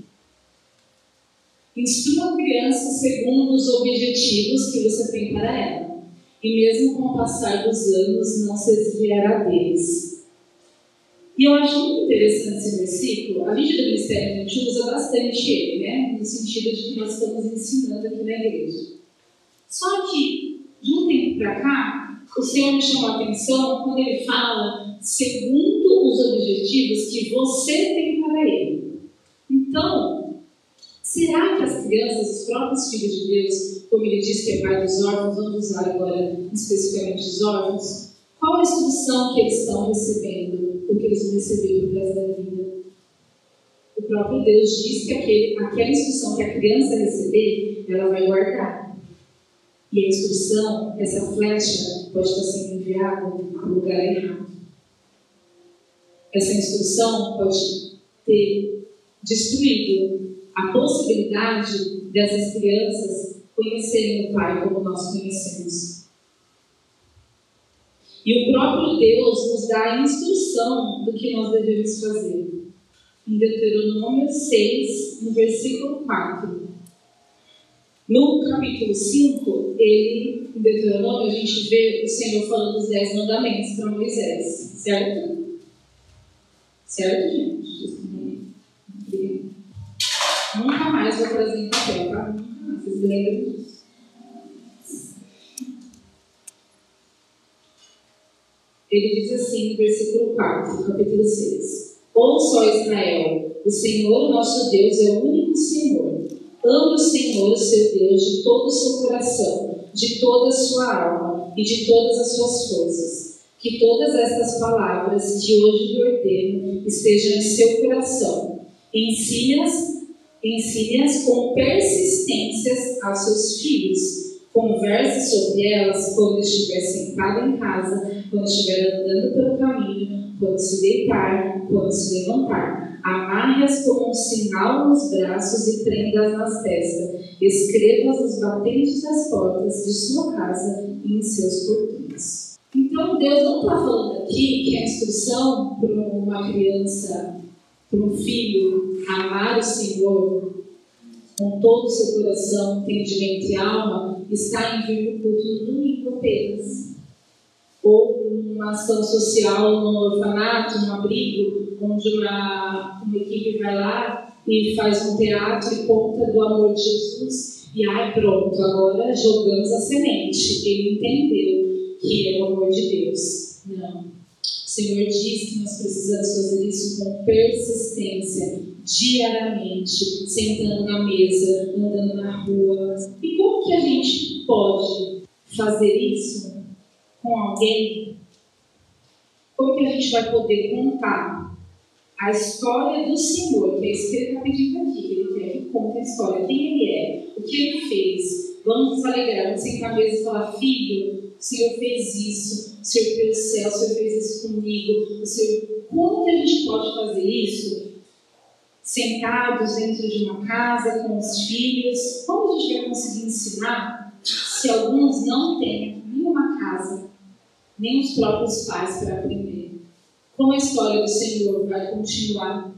Instrua a criança segundo os objetivos que você tem para ela, e mesmo com o passar dos anos não se desviará deles e eu acho muito interessante esse versículo. A gente do Ministério a gente usa bastante ele, né? No sentido de que nós estamos ensinando aqui na igreja. Só que, de um tempo para cá, o Senhor me chamou a atenção quando ele fala segundo os objetivos que você tem para ele. Então, será que as crianças, os próprios filhos de Deus, como ele diz que é pai dos órfãos, vamos usar agora especificamente os órfãos, qual a instrução que eles estão recebendo? O que eles vão receber no resto da vida. O próprio Deus diz que aquele, aquela instrução que a criança receber, ela vai guardar. E a instrução, essa flecha, pode estar sendo enviada para o lugar errado. Essa instrução pode ter destruído a possibilidade dessas crianças conhecerem o Pai como nós conhecemos. E o próprio Deus nos dá a instrução do que nós devemos fazer. Em Deuteronômio 6, no versículo 4. No capítulo 5, ele, em Deuteronômio, a gente vê o Senhor falando os dez mandamentos para Moisés, certo? Certo, gente? Nunca mais vou trazer em papel, tá? Vocês lembram disso. Ele diz assim no versículo 4, capítulo 6. Ouça, ó Israel, o Senhor nosso Deus é o único Senhor. Ame o Senhor, seu Deus, de todo o seu coração, de toda a sua alma e de todas as suas forças. Que todas estas palavras que hoje lhe ordeno estejam em seu coração. Ensine-as ensine com persistência aos seus filhos. Converse sobre elas quando estiver sentado em casa, quando estiver andando pelo caminho, quando se deitar, quando se levantar. Amarre-as como um sinal nos braços e prenda-as nas testas. Escreva-as nos batentes das portas de sua casa e em seus portões. Então, Deus não está falando aqui que a instrução para uma criança, para um filho, amar o Senhor com todo o seu coração, entendimento e alma, está em vir no culto do domingo apenas ou uma ação social no orfanato, um abrigo, onde uma, uma equipe vai lá e faz um teatro e conta do amor de Jesus. E ai, pronto, agora jogamos a semente. Ele entendeu que é o amor de Deus. Não. O Senhor diz que nós precisamos fazer isso com persistência, diariamente, sentando na mesa, andando na rua. E como que a gente pode fazer isso? com alguém, como que a gente vai poder contar a história do Senhor, que é isso que ele está pedindo aqui, ele quer que conte a história, quem ele é, o que ele fez. Vamos nos alegrar, vamos sentar à mesa e falar, filho, o Senhor fez isso, o Senhor fez o céu, o Senhor fez isso comigo, o Senhor... Como que a gente pode fazer isso? Sentados dentro de uma casa com os filhos, como a gente vai conseguir ensinar se alguns não têm nenhuma casa nem os próprios pais para aprender. Como a história do Senhor vai continuar?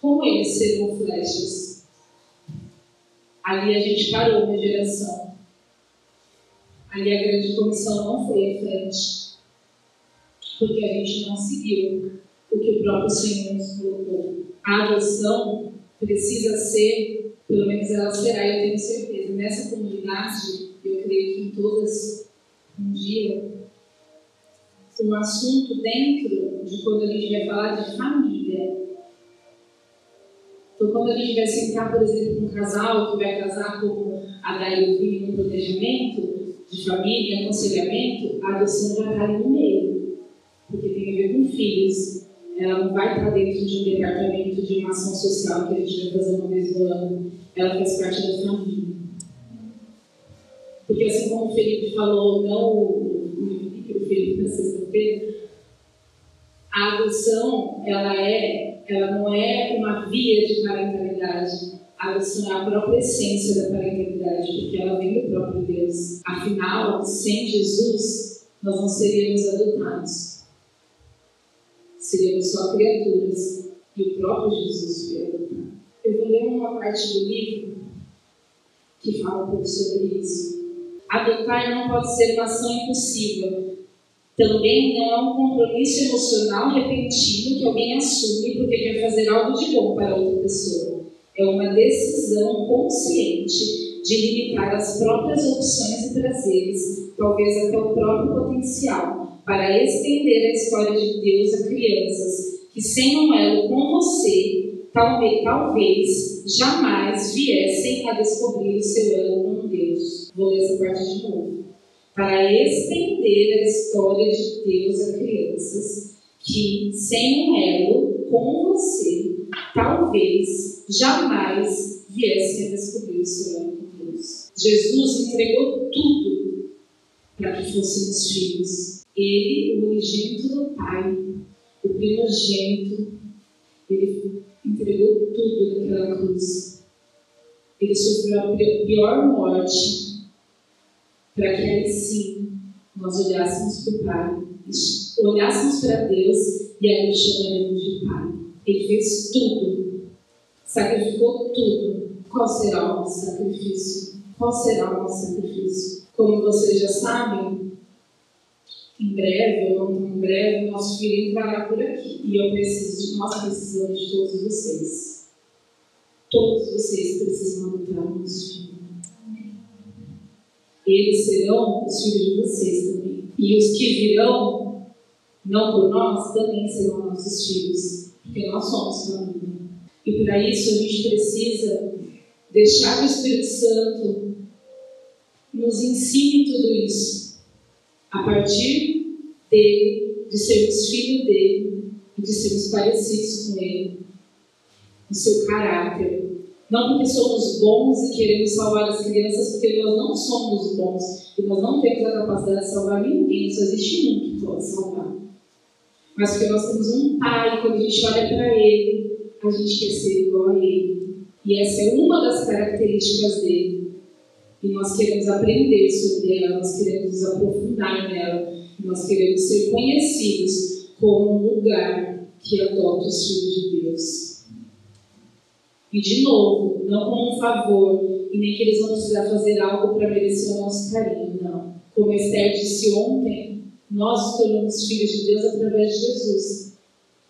Como eles serão flechas? Ali a gente parou uma geração. Ali a grande comissão não foi em frente. Porque a gente não seguiu o que o próprio Senhor nos colocou. A adoção precisa ser, pelo menos ela será, eu tenho certeza. Nessa comunidade, eu creio que em todas, um dia, um assunto dentro de quando a gente vai falar de família. Então, quando a gente vai sentar, por exemplo, com um casal que vai casar como a Daí no planejamento de família, aconselhamento, a adoção já está ali no meio, porque tem a ver com filhos. Ela não vai estar dentro de um departamento de uma ação social que a gente vai fazer uma vez no ano. Ela faz parte da família. Porque assim como o Felipe falou, não feito na sexta-feira, a adoção, ela é, ela não é uma via de parentalidade. A adoção é a própria essência da parentalidade, porque ela vem do próprio Deus. Afinal, sem Jesus, nós não seríamos adotados. Seríamos só criaturas. E o próprio Jesus adotado. Eu vou ler uma parte do livro que fala um pouco sobre isso. Adotar não pode ser uma ação impulsiva, também não é um compromisso emocional repentino que alguém assume porque quer fazer algo de bom para outra pessoa. É uma decisão consciente de limitar as próprias opções e prazeres, talvez até o próprio potencial, para estender a história de Deus a crianças que, sem um elo com você, talvez, talvez jamais viessem a descobrir o seu elo com Deus. Vou ler essa parte de novo para estender a história de Deus a crianças que, sem um elo com você, talvez jamais viessem a descobrir o seu elo com Deus. Jesus entregou tudo para que fôssemos filhos. Ele, o unigênito do Pai, o primogênito, ele entregou tudo naquela cruz. Ele sofreu a pior morte para que aí sim nós olhássemos para o Pai, olhássemos para Deus e aí o chamaremos de Pai. Ele fez tudo, sacrificou tudo. Qual será o nosso sacrifício? Qual será o nosso sacrifício? Como vocês já sabem, em breve ou não em breve, o nosso filho entrará por aqui. E eu preciso de, nós precisamos de todos vocês. Todos vocês precisam adotar o nosso filho. Eles serão os filhos de vocês também. E os que virão, não por nós, também serão nossos filhos. Porque nós somos família. E para isso a gente precisa deixar que o Espírito Santo nos ensine tudo isso. A partir dele, de sermos filhos dele, e de sermos parecidos com ele, no seu caráter. Não porque somos bons e queremos salvar as crianças, porque nós não somos bons e nós não temos a capacidade de salvar ninguém, só existe um que pode salvar. Mas porque nós temos um pai, quando a gente olha para ele, a gente quer ser igual a ele. E essa é uma das características dele. E nós queremos aprender sobre ela, nós queremos nos aprofundar nela, nós queremos ser conhecidos como um lugar que adota os filhos de Deus. E de novo, não como um favor, e nem que eles vão precisar fazer algo para merecer o nosso carinho, não. Como Esther disse ontem, nós nos tornamos filhos de Deus através de Jesus.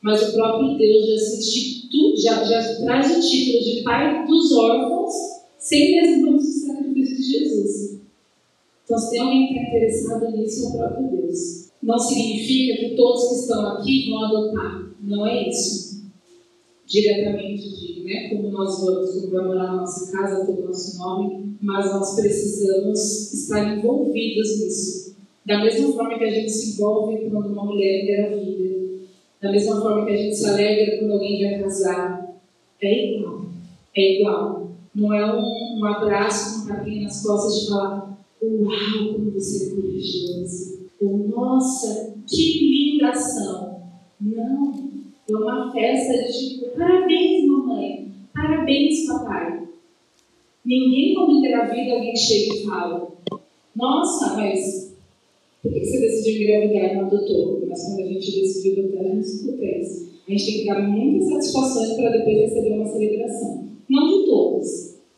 Mas o próprio Deus já se institui, já, já traz o título de Pai dos órfãos, sem antes do sacrifício de Jesus. Então, se tem alguém que está interessado nisso, é o próprio Deus. Não significa que todos que estão aqui vão adotar. Não é isso. Diretamente de, né? Como nós vamos, como vai morar na nossa casa, ter o nosso nome, mas nós precisamos estar envolvidos nisso. Da mesma forma que a gente se envolve quando uma mulher engravida, da mesma forma que a gente se alegra quando alguém vai casar, é igual. É igual. Não é um, um abraço com um tapinha nas costas de falar, uau, como você é corajoso. Ou, nossa, que linda ação. Não. É uma festa de tipo, parabéns, mamãe. Parabéns, papai. Ninguém, quando engravida, alguém chega e fala, nossa, mas por que você decidiu engravidar e não adotou? Mas quando a gente decidiu adotar, a gente escuta isso. A gente tem que dar muitas satisfações para depois receber uma celebração.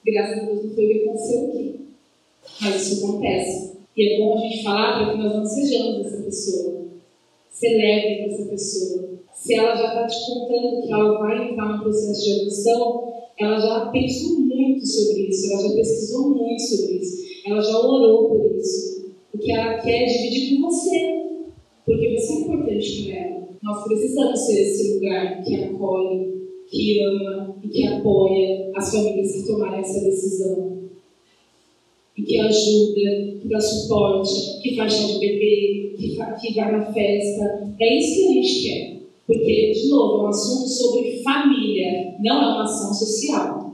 Graças a Deus não foi o que aconteceu aqui. Mas isso acontece. E é bom a gente falar para que nós não sejamos essa pessoa. Celebre essa pessoa. Se ela já está te contando que ela vai entrar no processo de adoção, ela já pensou muito sobre isso, ela já pesquisou muito sobre isso, ela já orou por isso o que ela quer dividir com você, porque você é importante para ela. Nós precisamos ser esse lugar que acolhe, que ama e que apoia as famílias que tomarem essa decisão. E que ajuda, que dá suporte, que faz chá de bebê, que, que vai na festa. É isso que a gente quer. Porque, de novo, é um assunto sobre família, não é uma ação social.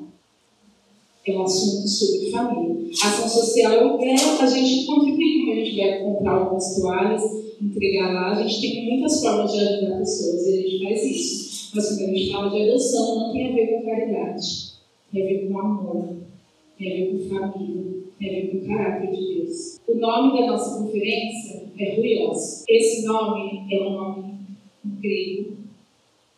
É um assunto sobre família. Ação social é a gente contribuir, como a gente vai comprar algumas toalhas, entregar lá. A gente tem muitas formas de ajudar pessoas e a gente faz isso. Mas quando a gente fala de adoção, não tem a ver com caridade. Tem a ver com amor. Tem a ver com família. Tem a ver com o caráter de Deus. O nome da nossa conferência é Ruios. Esse nome é um nome grego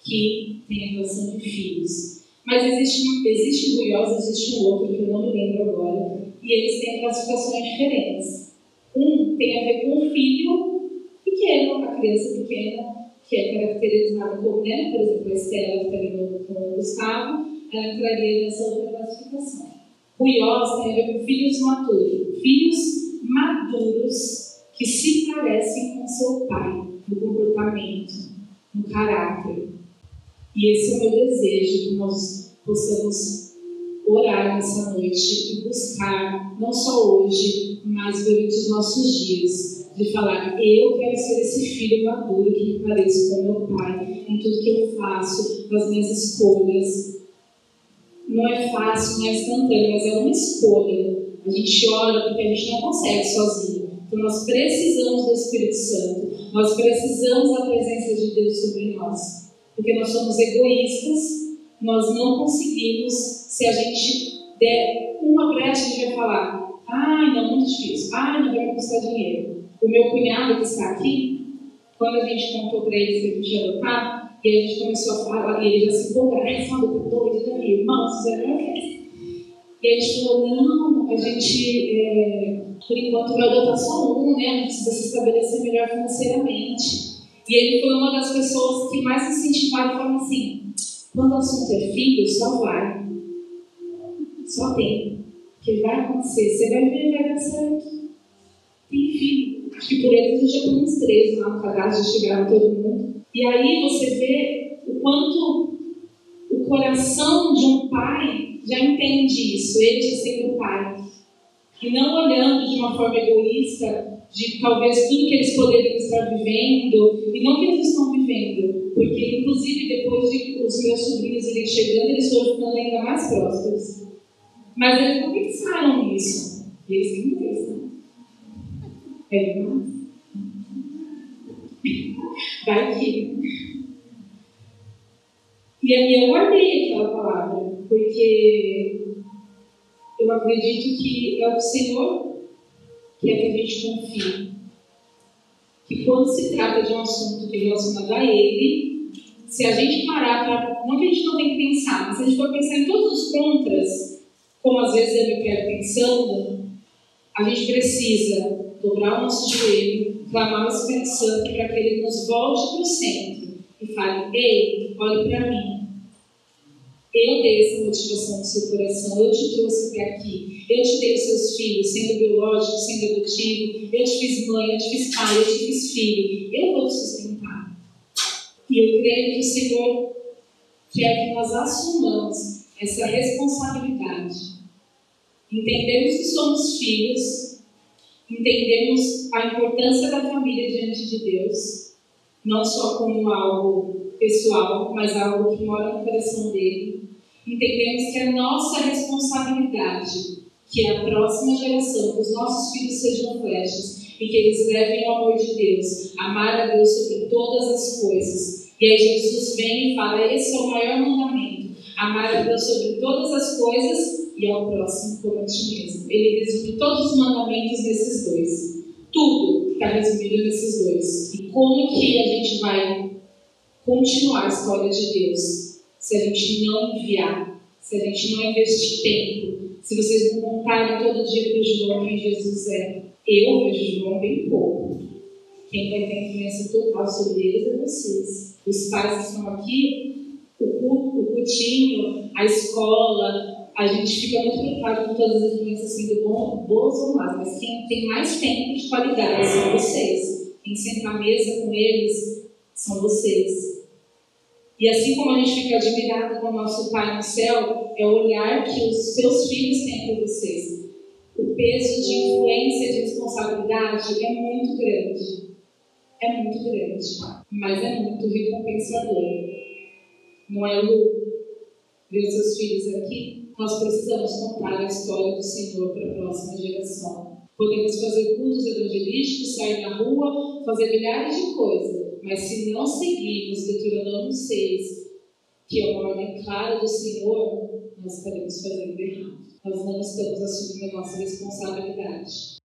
que tem a relação de filhos. Mas existe, existe Ruios, existe um outro que eu não me lembro agora, e eles têm classificações diferentes. Um tem a ver com o filho pequeno, a criança pequena, que é caracterizada como, né, por exemplo, a Estela está ali com o Gustavo, ela entraria nessa outra classificação. O IOS tem a ver com filhos maturos, filhos maduros que se parecem com seu pai no comportamento, no caráter. E esse é o meu desejo, que nós possamos orar nessa noite e buscar, não só hoje, mas durante os nossos dias, de falar: eu quero ser esse filho maduro que me pareça com meu pai, em tudo que eu faço, nas minhas escolhas. Não é fácil, não é instantâneo, mas é uma escolha. A gente ora porque a gente não consegue sozinho. Então nós precisamos do Espírito Santo, nós precisamos da presença de Deus sobre nós, porque nós somos egoístas nós não conseguimos, se a gente der uma brecha, a gente vai falar: ai, não, muito difícil, ai, não vai custar dinheiro. O meu cunhado que está aqui, quando a gente contou para ele que a gente ia adotar, e a gente começou a falar, e ele já se empolgou: ai, sabe, eu tô doido, Davi, irmão, fizeram uma festa. E a gente falou, não, a gente, é, por enquanto, vai adotar só um, né? Não precisa se estabelecer melhor financeiramente. E ele foi uma das pessoas que mais incentivaram e falou assim, quando o assunto é filho, só vai. Só tem. Porque vai acontecer. Você vai ver, vai dar certo. Tem filho. Acho que por eles já tem uns três lá no cadastro, já chegaram todo mundo. E aí você vê o quanto o coração de um pai já entende isso, ele já sendo pai. E não olhando de uma forma egoísta, de talvez tudo que eles poderiam estar vivendo, e não que eles estão vivendo, porque inclusive depois de os meus sobrinhos irem chegando, eles foram ficando ainda mais prósperos. Mas eles não pensaram nisso. Eles têm pensam. É demais. Vai que. E aí eu guardei aquela palavra, porque eu acredito que é o Senhor que é que a gente confie. Que quando se trata de um assunto que é relacionado a Ele, se a gente parar para. Não que a gente não tem que pensar, mas se a gente for pensar em todos os contras, como às vezes eu me pego pensando, a gente precisa dobrar o nosso joelho, clamar o Espírito Santo para que ele nos volte para o centro e fale: Ei, olhe para mim. Eu dei essa motivação do seu coração, eu te trouxe até aqui, eu te dei os seus filhos, sendo biológico, sendo adotivo, eu te fiz mãe, eu te fiz pai, eu te fiz filho, eu vou te sustentar. E eu creio que o Senhor quer que nós assumamos essa responsabilidade. Entendemos que somos filhos, entendemos a importância da família diante de Deus, não só como algo pessoal, mas algo que mora no coração dele. Entendemos que é nossa responsabilidade que a próxima geração, que os nossos filhos sejam flechas e que eles levem o amor de Deus, amar a Deus sobre todas as coisas. E aí Jesus vem e fala: esse é o maior mandamento, amar a Deus sobre todas as coisas e ao próximo como a ti mesmo. Ele resume todos os mandamentos nesses dois. Tudo está resumido nesses dois. E como que a gente vai continuar a história de Deus se a gente não enviar, se a gente não investir tempo, se vocês não contarem todo dia para o João quem Jesus é? Eu vejo João bem pouco. Quem vai ter influência total sobre eles é vocês. Os pais que estão aqui, o, o cutinho, a escola, a gente fica muito preocupado com todas as influências sendo bom, boas ou más, mas quem tem mais tempo de qualidade são vocês. Quem senta à mesa com eles são vocês. E assim como a gente fica admirado com o nosso Pai no céu, é o olhar que os seus filhos têm por vocês. O peso de influência de responsabilidade é muito grande. É muito grande, mas é muito recompensador. Não é, Lu? Ver seus filhos aqui? Nós precisamos contar a história do Senhor para a próxima geração. Podemos fazer cultos evangelísticos, sair na rua, fazer milhares de coisas, mas se não seguirmos Deuteronômio 6, que é uma ordem clara do Senhor, nós estaremos fazendo errado. Nós não estamos assumindo a nossa responsabilidade.